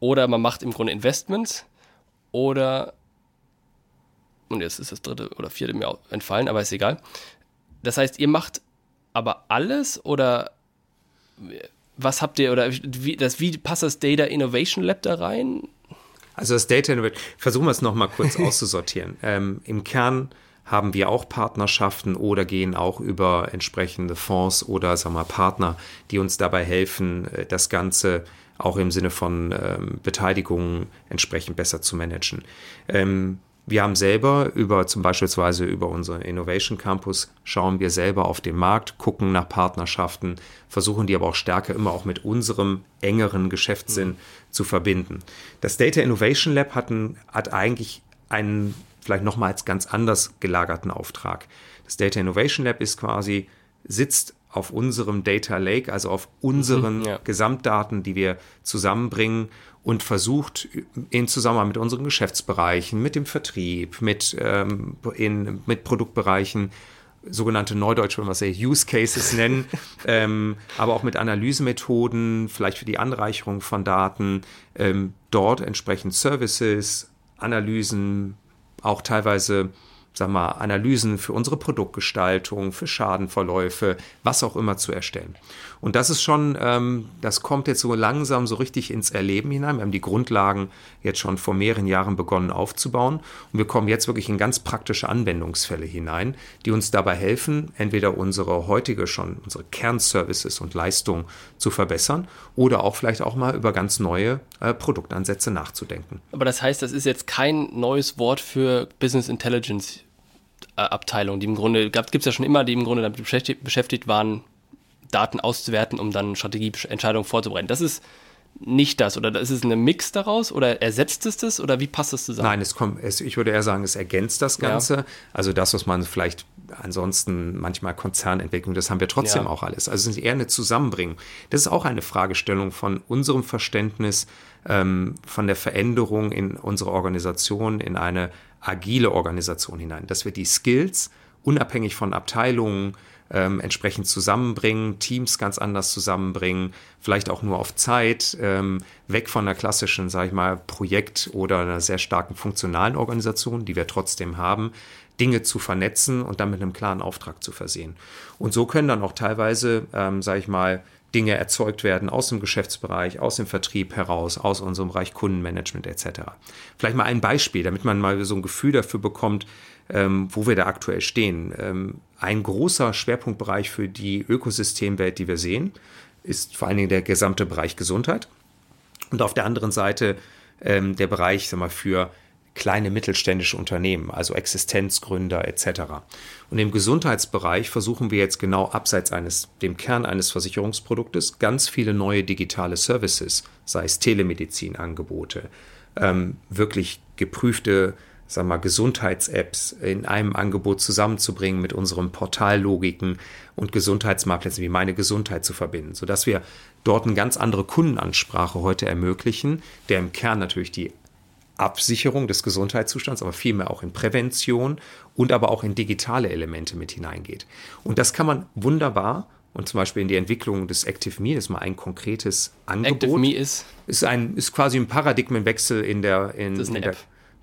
oder man macht im Grunde Investments oder und jetzt ist das dritte oder vierte mir entfallen, aber ist egal. Das heißt, ihr macht aber alles oder was habt ihr oder wie, das, wie passt das Data Innovation Lab da rein? Also das Data Innovation, versuchen wir es nochmal kurz auszusortieren. Ähm, Im Kern haben wir auch Partnerschaften oder gehen auch über entsprechende Fonds oder sagen wir, Partner, die uns dabei helfen, äh, das Ganze auch im Sinne von ähm, Beteiligung entsprechend besser zu managen. Ähm, wir haben selber über zum beispielsweise über unseren Innovation Campus schauen wir selber auf den Markt, gucken nach Partnerschaften, versuchen die aber auch stärker immer auch mit unserem engeren Geschäftssinn mhm. zu verbinden. Das Data Innovation Lab hat, ein, hat eigentlich einen vielleicht nochmals ganz anders gelagerten Auftrag. Das Data Innovation Lab ist quasi sitzt auf unserem Data Lake, also auf unseren mhm, ja. Gesamtdaten, die wir zusammenbringen und versucht in Zusammenhang mit unseren Geschäftsbereichen, mit dem Vertrieb, mit, ähm, in, mit Produktbereichen, sogenannte Neudeutsch, wenn wir es Use Cases nennen, ähm, aber auch mit Analysemethoden, vielleicht für die Anreicherung von Daten, ähm, dort entsprechend Services, Analysen, auch teilweise sag mal, Analysen für unsere Produktgestaltung, für Schadenverläufe, was auch immer zu erstellen. Und das ist schon, ähm, das kommt jetzt so langsam so richtig ins Erleben hinein. Wir haben die Grundlagen jetzt schon vor mehreren Jahren begonnen aufzubauen und wir kommen jetzt wirklich in ganz praktische Anwendungsfälle hinein, die uns dabei helfen, entweder unsere heutige schon, unsere Kernservices und Leistungen zu verbessern oder auch vielleicht auch mal über ganz neue äh, Produktansätze nachzudenken. Aber das heißt, das ist jetzt kein neues Wort für Business Intelligence äh, Abteilung, die im Grunde, gibt es ja schon immer, die im Grunde damit beschäftigt, beschäftigt waren, Daten auszuwerten, um dann Strategieentscheidungen vorzubereiten. Das ist nicht das oder ist es ein Mix daraus oder ersetzt es das oder wie passt das zusammen? Nein, es kommt, es, ich würde eher sagen, es ergänzt das Ganze. Ja. Also das, was man vielleicht ansonsten manchmal Konzernentwicklung, das haben wir trotzdem ja. auch alles. Also es ist eher eine Zusammenbringung. Das ist auch eine Fragestellung von unserem Verständnis ähm, von der Veränderung in unsere Organisation in eine agile Organisation hinein, dass wir die Skills unabhängig von Abteilungen ähm, entsprechend zusammenbringen, Teams ganz anders zusammenbringen, vielleicht auch nur auf Zeit, ähm, weg von einer klassischen, sage ich mal, Projekt- oder einer sehr starken funktionalen Organisation, die wir trotzdem haben, Dinge zu vernetzen und dann mit einem klaren Auftrag zu versehen. Und so können dann auch teilweise, ähm, sage ich mal, Dinge erzeugt werden aus dem Geschäftsbereich, aus dem Vertrieb heraus, aus unserem Bereich Kundenmanagement etc. Vielleicht mal ein Beispiel, damit man mal so ein Gefühl dafür bekommt, ähm, wo wir da aktuell stehen. Ähm, ein großer Schwerpunktbereich für die Ökosystemwelt, die wir sehen, ist vor allen Dingen der gesamte Bereich Gesundheit. Und auf der anderen Seite ähm, der Bereich sag mal, für kleine mittelständische Unternehmen, also Existenzgründer etc. Und im Gesundheitsbereich versuchen wir jetzt genau abseits eines, dem Kern eines Versicherungsproduktes, ganz viele neue digitale Services, sei es Telemedizinangebote, ähm, wirklich geprüfte sag mal, Gesundheits-Apps in einem Angebot zusammenzubringen mit unseren Portallogiken und Gesundheitsmarktplätzen wie meine Gesundheit zu verbinden, sodass wir dort eine ganz andere Kundenansprache heute ermöglichen, der im Kern natürlich die Absicherung des Gesundheitszustands, aber vielmehr auch in Prävention und aber auch in digitale Elemente mit hineingeht. Und das kann man wunderbar und zum Beispiel in die Entwicklung des Active Me, das ist mal ein konkretes Angebot. Active Me ist? Ist, ein, ist quasi ein Paradigmenwechsel in der. In, das ist eine in App.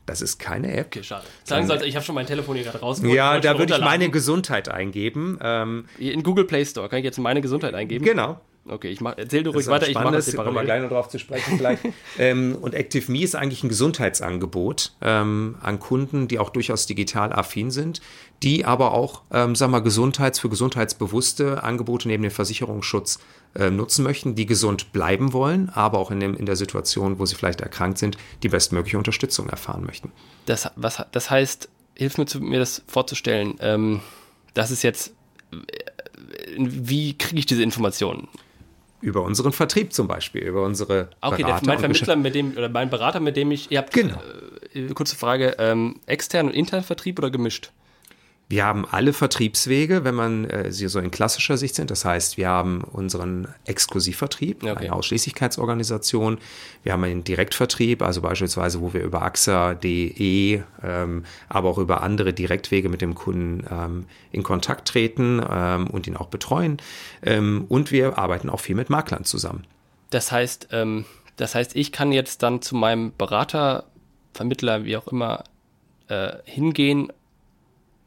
Das ist keine App. Okay, schade. Sagen Sie, ich habe schon mein Telefon hier gerade rausgeholt. Ja, da würde ich meine Gesundheit eingeben. Ähm, in Google Play Store kann ich jetzt meine Gesundheit eingeben? Genau. Okay, ich mach, erzähl du ruhig weiter, ich mache das kommen wir gleich noch drauf zu sprechen vielleicht. ähm, und ActiveMe ist eigentlich ein Gesundheitsangebot ähm, an Kunden, die auch durchaus digital affin sind, die aber auch, ähm, sag mal, Gesundheits- für gesundheitsbewusste Angebote neben dem Versicherungsschutz äh, nutzen möchten, die gesund bleiben wollen, aber auch in, dem, in der Situation, wo sie vielleicht erkrankt sind, die bestmögliche Unterstützung erfahren möchten. Das, was, das heißt, hilf mir, zu, mir das vorzustellen, ähm, das ist jetzt, äh, wie kriege ich diese Informationen? Über unseren Vertrieb zum Beispiel, über unsere Okay, Berater der, mein Vermittler, mit dem, oder mein Berater, mit dem ich, ihr habt, genau. Äh, kurze Frage, ähm, extern und intern Vertrieb oder gemischt? Wir haben alle Vertriebswege, wenn man äh, sie so in klassischer Sicht sind. Das heißt, wir haben unseren Exklusivvertrieb, okay. eine Ausschließlichkeitsorganisation. Wir haben einen Direktvertrieb, also beispielsweise, wo wir über AXA.de, ähm, aber auch über andere Direktwege mit dem Kunden ähm, in Kontakt treten ähm, und ihn auch betreuen. Ähm, und wir arbeiten auch viel mit Maklern zusammen. Das heißt, ähm, das heißt, ich kann jetzt dann zu meinem Berater, Vermittler, wie auch immer, äh, hingehen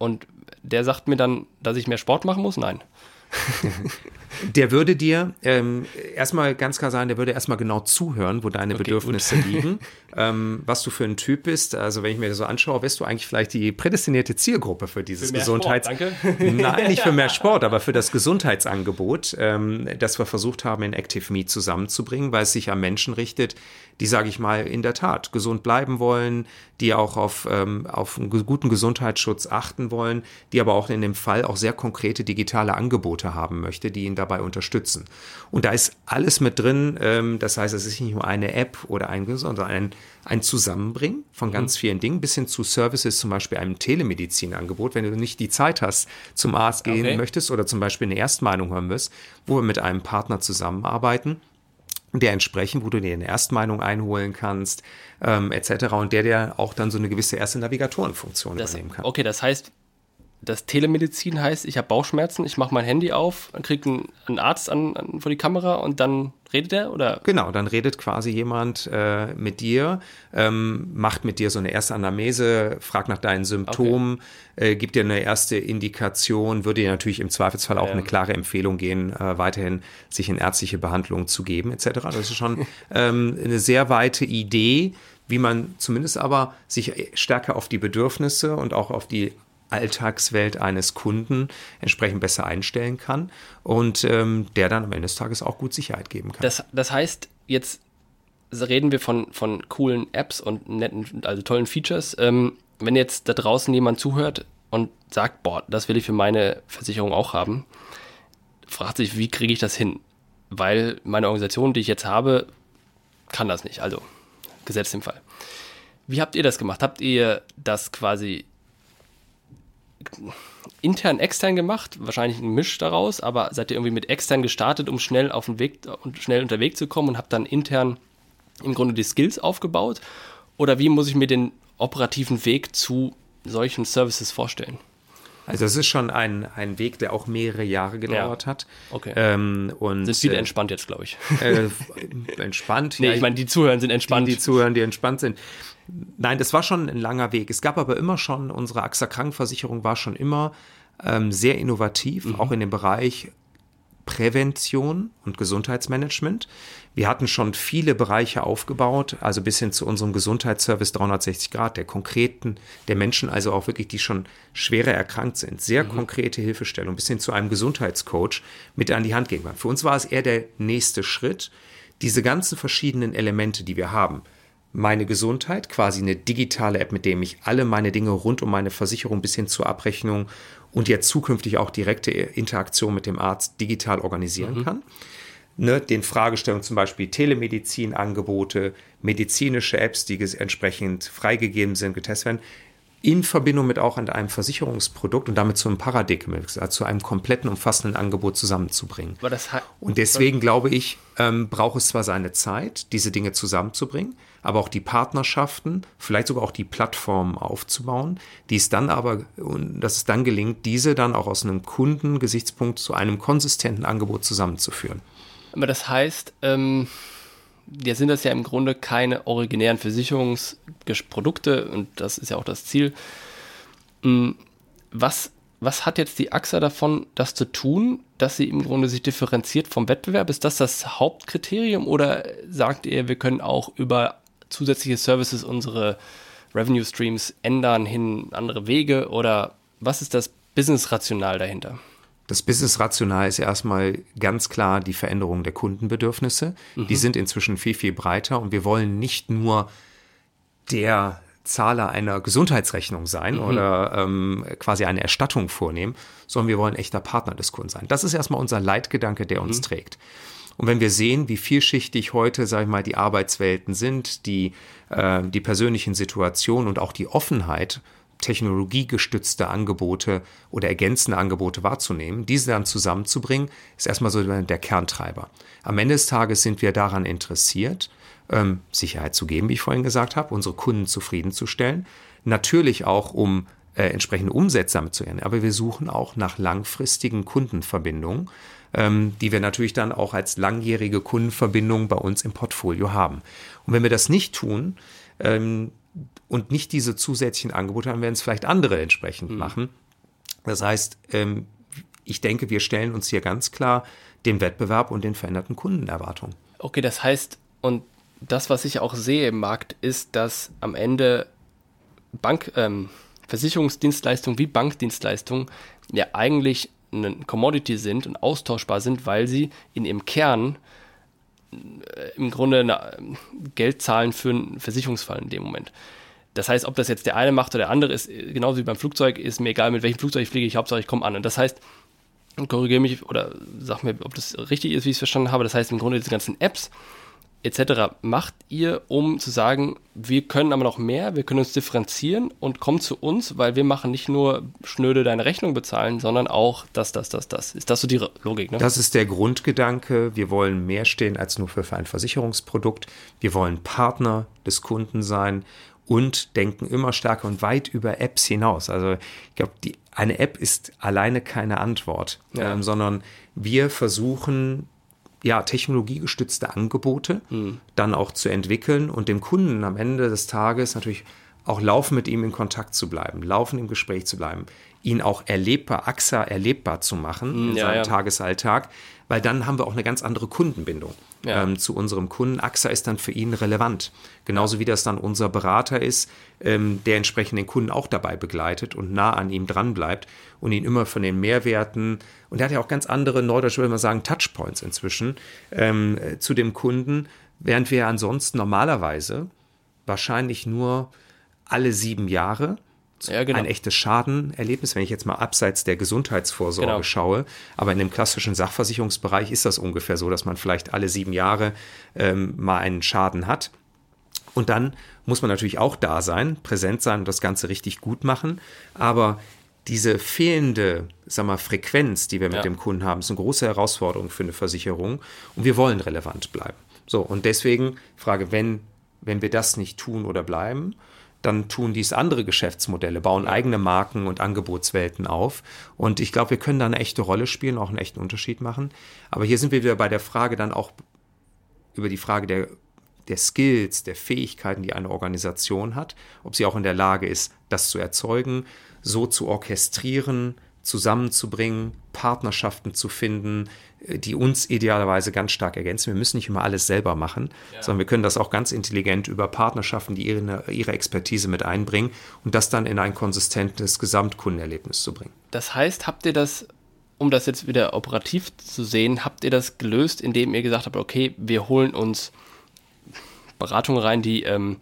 und der sagt mir dann, dass ich mehr Sport machen muss? Nein. der würde dir ähm, erstmal ganz klar sagen, der würde erstmal genau zuhören, wo deine okay, Bedürfnisse gut. liegen, ähm, was du für ein Typ bist. Also wenn ich mir das so anschaue, wärst du eigentlich vielleicht die prädestinierte Zielgruppe für dieses für Gesundheits... Sport, Nein, nicht für mehr Sport, aber für das Gesundheitsangebot, ähm, das wir versucht haben, in Active Me zusammenzubringen, weil es sich an Menschen richtet, die, sage ich mal, in der Tat gesund bleiben wollen, die auch auf, ähm, auf einen guten Gesundheitsschutz achten wollen, die aber auch in dem Fall auch sehr konkrete digitale Angebote haben möchte, die ihn dabei unterstützen. Und da ist alles mit drin. Ähm, das heißt, es ist nicht nur eine App oder ein, sondern ein, ein Zusammenbringen von ganz mhm. vielen Dingen bis hin zu Services, zum Beispiel einem Telemedizinangebot, wenn du nicht die Zeit hast, zum Arzt gehen okay. möchtest oder zum Beispiel eine Erstmeinung hören wirst, wo wir mit einem Partner zusammenarbeiten der entsprechend, wo du dir eine Erstmeinung einholen kannst, ähm, etc. Und der, der auch dann so eine gewisse erste Navigatorenfunktion das, übernehmen kann. Okay, das heißt, das Telemedizin heißt, ich habe Bauchschmerzen, ich mache mein Handy auf, dann kriegt ein, ein Arzt an, an, vor die Kamera und dann redet er oder? Genau, dann redet quasi jemand äh, mit dir, ähm, macht mit dir so eine erste Anamnese, fragt nach deinen Symptomen, okay. äh, gibt dir eine erste Indikation, würde dir natürlich im Zweifelsfall auch ja. eine klare Empfehlung gehen, äh, weiterhin sich in ärztliche Behandlung zu geben etc. Das ist schon ähm, eine sehr weite Idee, wie man zumindest aber sich stärker auf die Bedürfnisse und auch auf die Alltagswelt eines Kunden entsprechend besser einstellen kann und ähm, der dann am Ende des Tages auch gut Sicherheit geben kann. Das, das heißt, jetzt reden wir von, von coolen Apps und netten, also tollen Features. Ähm, wenn jetzt da draußen jemand zuhört und sagt, boah, das will ich für meine Versicherung auch haben, fragt sich, wie kriege ich das hin? Weil meine Organisation, die ich jetzt habe, kann das nicht. Also, gesetzt im Fall. Wie habt ihr das gemacht? Habt ihr das quasi intern, extern gemacht, wahrscheinlich ein Misch daraus, aber seid ihr irgendwie mit extern gestartet, um schnell auf den Weg und schnell unterwegs zu kommen und habt dann intern im Grunde die Skills aufgebaut? Oder wie muss ich mir den operativen Weg zu solchen Services vorstellen? Also es ist schon ein, ein Weg, der auch mehrere Jahre gedauert ja. hat. Okay. Ähm, und, sind viele äh, entspannt jetzt, glaube ich. Äh, entspannt. nee, ja, ich meine, die Zuhörer sind entspannt. Die, die Zuhörer, die entspannt sind. Nein, das war schon ein langer Weg. Es gab aber immer schon, unsere AXA Krankenversicherung war schon immer ähm, sehr innovativ, mhm. auch in dem Bereich Prävention und Gesundheitsmanagement. Wir hatten schon viele Bereiche aufgebaut, also bis hin zu unserem Gesundheitsservice 360 Grad, der konkreten, der Menschen also auch wirklich, die schon schwerer erkrankt sind, sehr mhm. konkrete Hilfestellung, bis hin zu einem Gesundheitscoach mit an die Hand geben. Für uns war es eher der nächste Schritt, diese ganzen verschiedenen Elemente, die wir haben, meine Gesundheit, quasi eine digitale App, mit dem ich alle meine Dinge rund um meine Versicherung bis hin zur Abrechnung und jetzt zukünftig auch direkte Interaktion mit dem Arzt digital organisieren mhm. kann. Ne, den Fragestellungen zum Beispiel Telemedizinangebote, medizinische Apps, die entsprechend freigegeben sind, getestet werden, in Verbindung mit auch an einem Versicherungsprodukt und damit zu einem Paradigma, also zu einem kompletten, umfassenden Angebot zusammenzubringen. und deswegen glaube ich, ähm, braucht es zwar seine Zeit, diese Dinge zusammenzubringen, aber auch die Partnerschaften, vielleicht sogar auch die Plattformen aufzubauen, die es dann aber, dass es dann gelingt, diese dann auch aus einem Kundengesichtspunkt zu einem konsistenten Angebot zusammenzuführen. Aber das heißt, ähm, ja sind das ja im Grunde keine originären Versicherungsprodukte und das ist ja auch das Ziel. Hm, was, was hat jetzt die AXA davon, das zu tun, dass sie im Grunde sich differenziert vom Wettbewerb? Ist das das Hauptkriterium oder sagt ihr, wir können auch über zusätzliche Services unsere Revenue Streams ändern hin andere Wege oder was ist das Business-Rational dahinter? Das Business-Rational ist erstmal ganz klar die Veränderung der Kundenbedürfnisse. Mhm. Die sind inzwischen viel, viel breiter und wir wollen nicht nur der Zahler einer Gesundheitsrechnung sein mhm. oder ähm, quasi eine Erstattung vornehmen, sondern wir wollen echter Partner des Kunden sein. Das ist erstmal unser Leitgedanke, der uns mhm. trägt. Und wenn wir sehen, wie vielschichtig heute, sage ich mal, die Arbeitswelten sind, die, äh, die persönlichen Situationen und auch die Offenheit technologiegestützte Angebote oder ergänzende Angebote wahrzunehmen, diese dann zusammenzubringen, ist erstmal so der Kerntreiber. Am Ende des Tages sind wir daran interessiert, ähm, Sicherheit zu geben, wie ich vorhin gesagt habe, unsere Kunden zufriedenzustellen. Natürlich auch, um äh, entsprechende Umsätze damit zu ernten. Aber wir suchen auch nach langfristigen Kundenverbindungen, ähm, die wir natürlich dann auch als langjährige Kundenverbindungen bei uns im Portfolio haben. Und wenn wir das nicht tun, ähm, und nicht diese zusätzlichen Angebote haben, werden es vielleicht andere entsprechend mhm. machen. Das heißt, ähm, ich denke, wir stellen uns hier ganz klar den Wettbewerb und den veränderten Kundenerwartungen. Okay, das heißt, und das, was ich auch sehe im Markt, ist, dass am Ende Bank, ähm, Versicherungsdienstleistungen wie Bankdienstleistungen ja eigentlich ein Commodity sind und austauschbar sind, weil sie in ihrem Kern äh, im Grunde eine, Geld zahlen für einen Versicherungsfall in dem Moment. Das heißt, ob das jetzt der eine macht oder der andere ist, genauso wie beim Flugzeug, ist mir egal, mit welchem Flugzeug ich fliege, ich Hauptsache ich komme an. Und das heißt, korrigiere mich oder sag mir, ob das richtig ist, wie ich es verstanden habe. Das heißt, im Grunde diese ganzen Apps etc. macht ihr, um zu sagen, wir können aber noch mehr, wir können uns differenzieren und kommen zu uns, weil wir machen nicht nur schnöde deine Rechnung bezahlen, sondern auch das, das, das, das. Ist das so die Logik? Ne? Das ist der Grundgedanke. Wir wollen mehr stehen als nur für ein Versicherungsprodukt. Wir wollen Partner des Kunden sein und denken immer stärker und weit über Apps hinaus. Also ich glaube, eine App ist alleine keine Antwort, ja. ähm, sondern wir versuchen ja, technologiegestützte Angebote mhm. dann auch zu entwickeln und dem Kunden am Ende des Tages natürlich auch laufen mit ihm in Kontakt zu bleiben, laufen im Gespräch zu bleiben, ihn auch erlebbar, AXA erlebbar zu machen mhm, in ja, seinem ja. Tagesalltag, weil dann haben wir auch eine ganz andere Kundenbindung ja. ähm, zu unserem Kunden. AXA ist dann für ihn relevant. Genauso wie das dann unser Berater ist, ähm, der entsprechend den Kunden auch dabei begleitet und nah an ihm dran bleibt und ihn immer von den Mehrwerten, und er hat ja auch ganz andere, neudeutsch würde man sagen, Touchpoints inzwischen ähm, äh, zu dem Kunden, während wir ansonsten normalerweise wahrscheinlich nur alle sieben Jahre ja, genau. ein echtes Schadenerlebnis, wenn ich jetzt mal abseits der Gesundheitsvorsorge genau. schaue. Aber in dem klassischen Sachversicherungsbereich ist das ungefähr so, dass man vielleicht alle sieben Jahre ähm, mal einen Schaden hat. Und dann muss man natürlich auch da sein, präsent sein und das Ganze richtig gut machen. Aber diese fehlende sag mal, Frequenz, die wir mit ja. dem Kunden haben, ist eine große Herausforderung für eine Versicherung. Und wir wollen relevant bleiben. So, und deswegen Frage, wenn, wenn wir das nicht tun oder bleiben, dann tun dies andere Geschäftsmodelle, bauen eigene Marken und Angebotswelten auf. Und ich glaube, wir können da eine echte Rolle spielen, auch einen echten Unterschied machen. Aber hier sind wir wieder bei der Frage dann auch über die Frage der, der Skills, der Fähigkeiten, die eine Organisation hat, ob sie auch in der Lage ist, das zu erzeugen, so zu orchestrieren, zusammenzubringen, Partnerschaften zu finden, die uns idealerweise ganz stark ergänzen. Wir müssen nicht immer alles selber machen, ja. sondern wir können das auch ganz intelligent über Partnerschaften, die ihre, ihre Expertise mit einbringen und das dann in ein konsistentes Gesamtkundenerlebnis zu bringen. Das heißt, habt ihr das, um das jetzt wieder operativ zu sehen, habt ihr das gelöst, indem ihr gesagt habt, okay, wir holen uns Beratungen rein, die, ähm,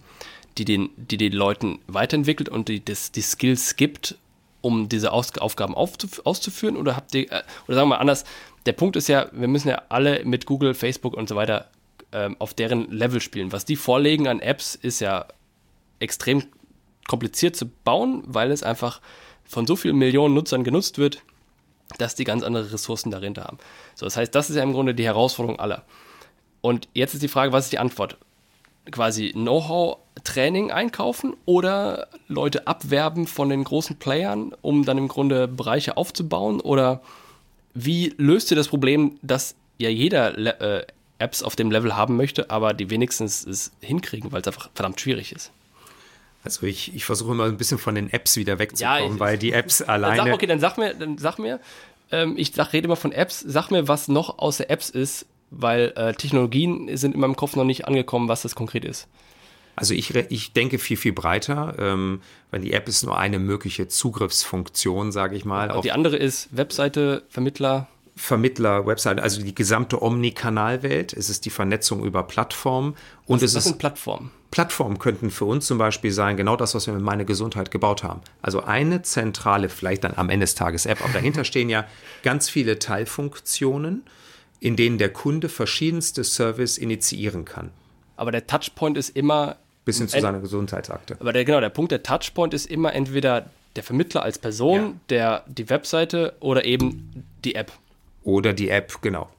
die, den, die den Leuten weiterentwickelt und die das, die Skills gibt, um diese Aufgaben auszuführen? Oder habt ihr, äh, oder sagen wir mal anders, der Punkt ist ja, wir müssen ja alle mit Google, Facebook und so weiter ähm, auf deren Level spielen. Was die vorlegen an Apps, ist ja extrem kompliziert zu bauen, weil es einfach von so vielen Millionen Nutzern genutzt wird, dass die ganz andere Ressourcen dahinter haben. So, das heißt, das ist ja im Grunde die Herausforderung aller. Und jetzt ist die Frage, was ist die Antwort? Quasi Know-how-Training einkaufen oder Leute abwerben von den großen Playern, um dann im Grunde Bereiche aufzubauen? Oder wie löst ihr das Problem, dass ja jeder äh, Apps auf dem Level haben möchte, aber die wenigstens es hinkriegen, weil es einfach verdammt schwierig ist? Also ich, ich versuche immer ein bisschen von den Apps wieder wegzukommen, ja, ich, weil die Apps alleine. Dann sag, okay, dann sag mir, dann sag mir, ähm, ich sag, rede immer von Apps, sag mir, was noch außer Apps ist, weil äh, Technologien sind in meinem Kopf noch nicht angekommen, was das konkret ist. Also ich, ich denke viel, viel breiter, ähm, weil die App ist nur eine mögliche Zugriffsfunktion, sage ich mal. Und die andere ist Webseite, Vermittler. Vermittler, Webseite, also die gesamte Omnikanalwelt. Es ist die Vernetzung über Plattformen. Und was, es was sind Plattformen? Plattformen könnten für uns zum Beispiel sein, genau das, was wir mit meine Gesundheit gebaut haben. Also eine zentrale, vielleicht dann am Ende des Tages App, aber dahinter stehen ja ganz viele Teilfunktionen, in denen der Kunde verschiedenste Service initiieren kann. Aber der Touchpoint ist immer bis hin zu seiner Gesundheitsakte. Aber der, genau, der Punkt, der Touchpoint ist immer entweder der Vermittler als Person, ja. der, die Webseite oder eben die App. Oder die App, genau.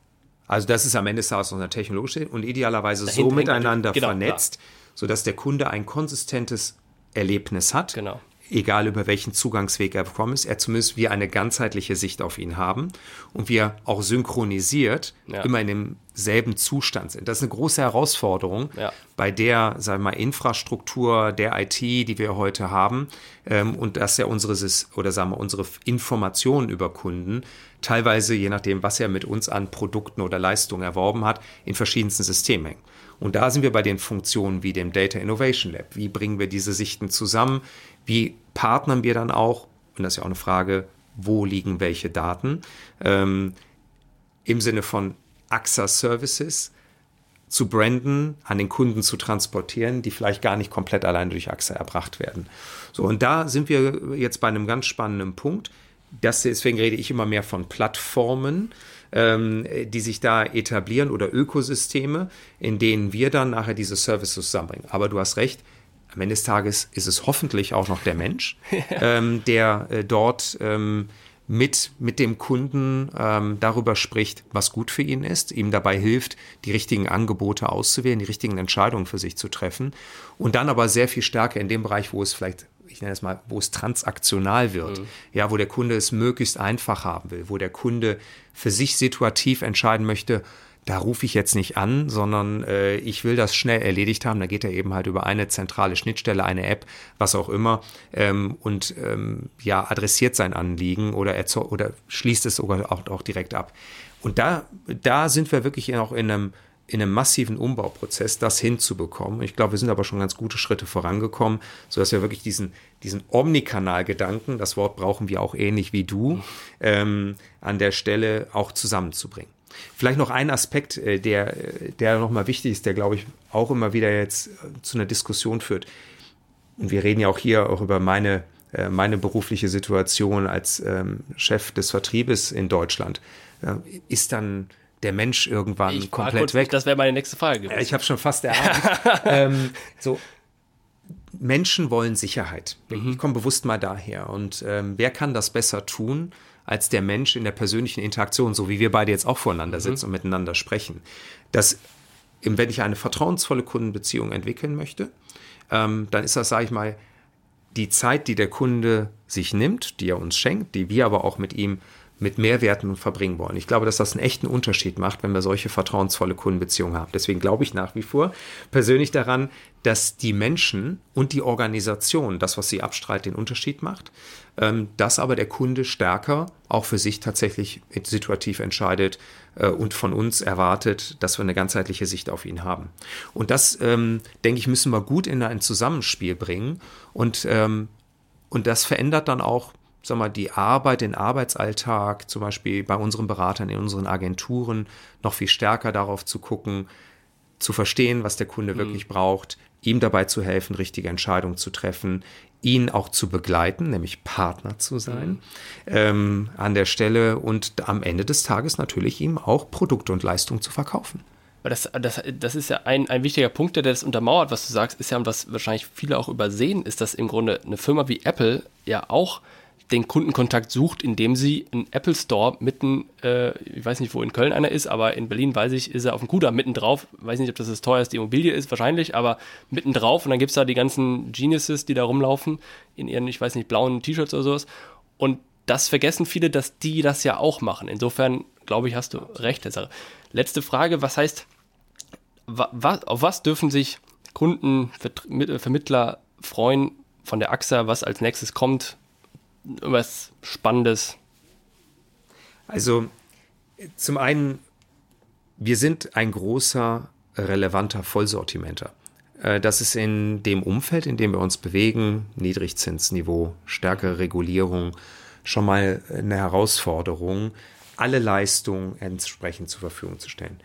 Also das ist am Ende Tages unser technologische und idealerweise Dahinter so miteinander genau, vernetzt, klar. sodass der Kunde ein konsistentes Erlebnis hat. Genau egal über welchen Zugangsweg er bekommen ist, er zumindest wir eine ganzheitliche Sicht auf ihn haben und wir auch synchronisiert ja. immer in demselben Zustand sind. Das ist eine große Herausforderung, ja. bei der, sagen wir mal, Infrastruktur der IT, die wir heute haben, ähm, und dass ja unsere, oder sagen wir, unsere Informationen über Kunden teilweise, je nachdem, was er mit uns an Produkten oder Leistungen erworben hat, in verschiedensten Systemen hängen. Und da sind wir bei den Funktionen wie dem Data Innovation Lab. Wie bringen wir diese Sichten zusammen? Wie partnern wir dann auch? Und das ist ja auch eine Frage, wo liegen welche Daten? Ähm, Im Sinne von AXA Services zu branden, an den Kunden zu transportieren, die vielleicht gar nicht komplett allein durch AXA erbracht werden. So, und da sind wir jetzt bei einem ganz spannenden Punkt. Das, deswegen rede ich immer mehr von Plattformen, ähm, die sich da etablieren oder Ökosysteme, in denen wir dann nachher diese Services zusammenbringen. Aber du hast recht, am Ende des Tages ist es hoffentlich auch noch der Mensch, ähm, der äh, dort ähm, mit, mit dem Kunden ähm, darüber spricht, was gut für ihn ist, ihm dabei hilft, die richtigen Angebote auszuwählen, die richtigen Entscheidungen für sich zu treffen und dann aber sehr viel stärker in dem Bereich, wo es vielleicht ich nenne es mal, wo es transaktional wird, mhm. ja, wo der Kunde es möglichst einfach haben will, wo der Kunde für sich situativ entscheiden möchte, da rufe ich jetzt nicht an, sondern äh, ich will das schnell erledigt haben. Da geht er eben halt über eine zentrale Schnittstelle, eine App, was auch immer, ähm, und ähm, ja, adressiert sein Anliegen oder, oder schließt es sogar auch, auch direkt ab. Und da, da sind wir wirklich auch in einem, in einem massiven Umbauprozess, das hinzubekommen. Ich glaube, wir sind aber schon ganz gute Schritte vorangekommen, sodass wir wirklich diesen, diesen Omnikanal-Gedanken, das Wort brauchen wir auch ähnlich wie du, ähm, an der Stelle auch zusammenzubringen. Vielleicht noch ein Aspekt, äh, der, der nochmal wichtig ist, der, glaube ich, auch immer wieder jetzt äh, zu einer Diskussion führt. Und wir reden ja auch hier auch über meine, äh, meine berufliche Situation als ähm, Chef des Vertriebes in Deutschland. Ist dann der Mensch irgendwann ich komplett kurz, weg? Das wäre meine nächste Frage gewesen. Ich habe schon fast erahnt. ähm, so, Menschen wollen Sicherheit. Mhm. Ich komme bewusst mal daher. Und ähm, wer kann das besser tun als der Mensch in der persönlichen Interaktion, so wie wir beide jetzt auch voreinander sitzen mhm. und miteinander sprechen. Dass, wenn ich eine vertrauensvolle Kundenbeziehung entwickeln möchte, ähm, dann ist das, sage ich mal, die Zeit, die der Kunde sich nimmt, die er uns schenkt, die wir aber auch mit ihm mit Mehrwerten verbringen wollen. Ich glaube, dass das einen echten Unterschied macht, wenn wir solche vertrauensvolle Kundenbeziehungen haben. Deswegen glaube ich nach wie vor persönlich daran, dass die Menschen und die Organisation, das, was sie abstrahlt, den Unterschied macht, ähm, dass aber der Kunde stärker auch für sich tatsächlich situativ entscheidet äh, und von uns erwartet, dass wir eine ganzheitliche Sicht auf ihn haben. Und das, ähm, denke ich, müssen wir gut in ein Zusammenspiel bringen und ähm, und das verändert dann auch sag mal, die Arbeit, den Arbeitsalltag, zum Beispiel bei unseren Beratern in unseren Agenturen, noch viel stärker darauf zu gucken, zu verstehen, was der Kunde mhm. wirklich braucht, ihm dabei zu helfen, richtige Entscheidungen zu treffen, ihn auch zu begleiten, nämlich Partner zu sein mhm. ähm, an der Stelle und am Ende des Tages natürlich ihm auch Produkte und Leistungen zu verkaufen. Das, das, das ist ja ein, ein wichtiger Punkt, der das untermauert, was du sagst, ist ja, und was wahrscheinlich viele auch übersehen, ist, dass im Grunde eine Firma wie Apple ja auch den Kundenkontakt sucht, indem sie einen Apple Store mitten, äh, ich weiß nicht, wo in Köln einer ist, aber in Berlin weiß ich, ist er auf dem Kudamm mitten drauf. Weiß nicht, ob das das teuerste Immobilie ist, wahrscheinlich, aber mitten drauf und dann gibt es da die ganzen Geniuses, die da rumlaufen in ihren, ich weiß nicht, blauen T-Shirts oder sowas. Und das vergessen viele, dass die das ja auch machen. Insofern, glaube ich, hast du recht. Letzte Frage, was heißt, wa, auf was dürfen sich Kunden, Vermittler freuen von der AXA, was als nächstes kommt? Was Spannendes? Also zum einen, wir sind ein großer, relevanter Vollsortimenter. Äh, das ist in dem Umfeld, in dem wir uns bewegen, Niedrigzinsniveau, stärkere Regulierung, schon mal eine Herausforderung, alle Leistungen entsprechend zur Verfügung zu stellen.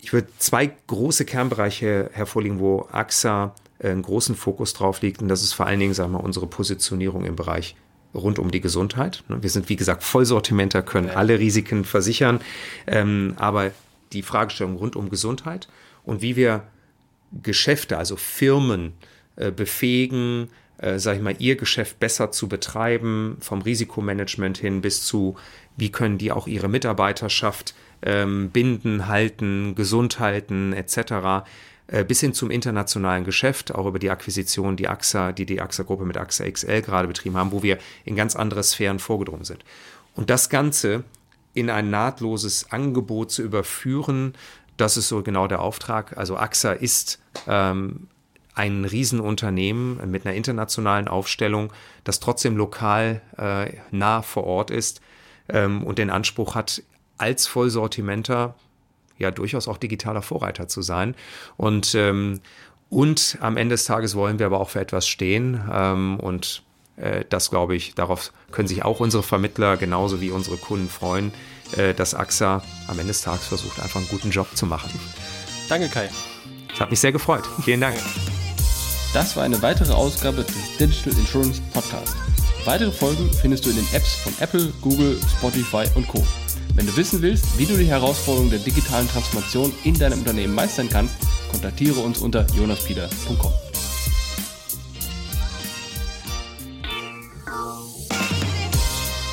Ich würde zwei große Kernbereiche hervorlegen, wo AXA einen großen Fokus drauf liegt, und das ist vor allen Dingen, sagen wir, unsere Positionierung im Bereich rund um die Gesundheit. Ne, wir sind, wie gesagt, Vollsortimenter, können ja. alle Risiken versichern, ähm, aber die Fragestellung rund um Gesundheit und wie wir Geschäfte, also Firmen äh, befähigen, äh, sage ich mal, ihr Geschäft besser zu betreiben, vom Risikomanagement hin bis zu, wie können die auch ihre Mitarbeiterschaft ähm, binden, halten, gesund halten, etc. Äh, bis hin zum internationalen Geschäft, auch über die Akquisition, die AXA, die die AXA-Gruppe mit AXA XL gerade betrieben haben, wo wir in ganz andere Sphären vorgedrungen sind. Und das Ganze in ein nahtloses Angebot zu überführen, das ist so genau der Auftrag. Also AXA ist ähm, ein Riesenunternehmen mit einer internationalen Aufstellung, das trotzdem lokal äh, nah vor Ort ist ähm, und den Anspruch hat, als Vollsortimenter ja durchaus auch digitaler Vorreiter zu sein. Und, ähm, und am Ende des Tages wollen wir aber auch für etwas stehen. Ähm, und äh, das glaube ich, darauf können sich auch unsere Vermittler genauso wie unsere Kunden freuen, äh, dass AXA am Ende des Tages versucht, einfach einen guten Job zu machen. Danke, Kai. Das hat mich sehr gefreut. Vielen Dank. Das war eine weitere Ausgabe des Digital Insurance Podcast. Weitere Folgen findest du in den Apps von Apple, Google, Spotify und Co. Wenn du wissen willst, wie du die Herausforderungen der digitalen Transformation in deinem Unternehmen meistern kannst, kontaktiere uns unter jonaspeter.com.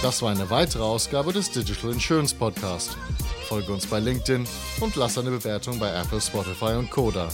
Das war eine weitere Ausgabe des Digital Insurance Podcast. Folge uns bei LinkedIn und lass eine Bewertung bei Apple, Spotify und Koda.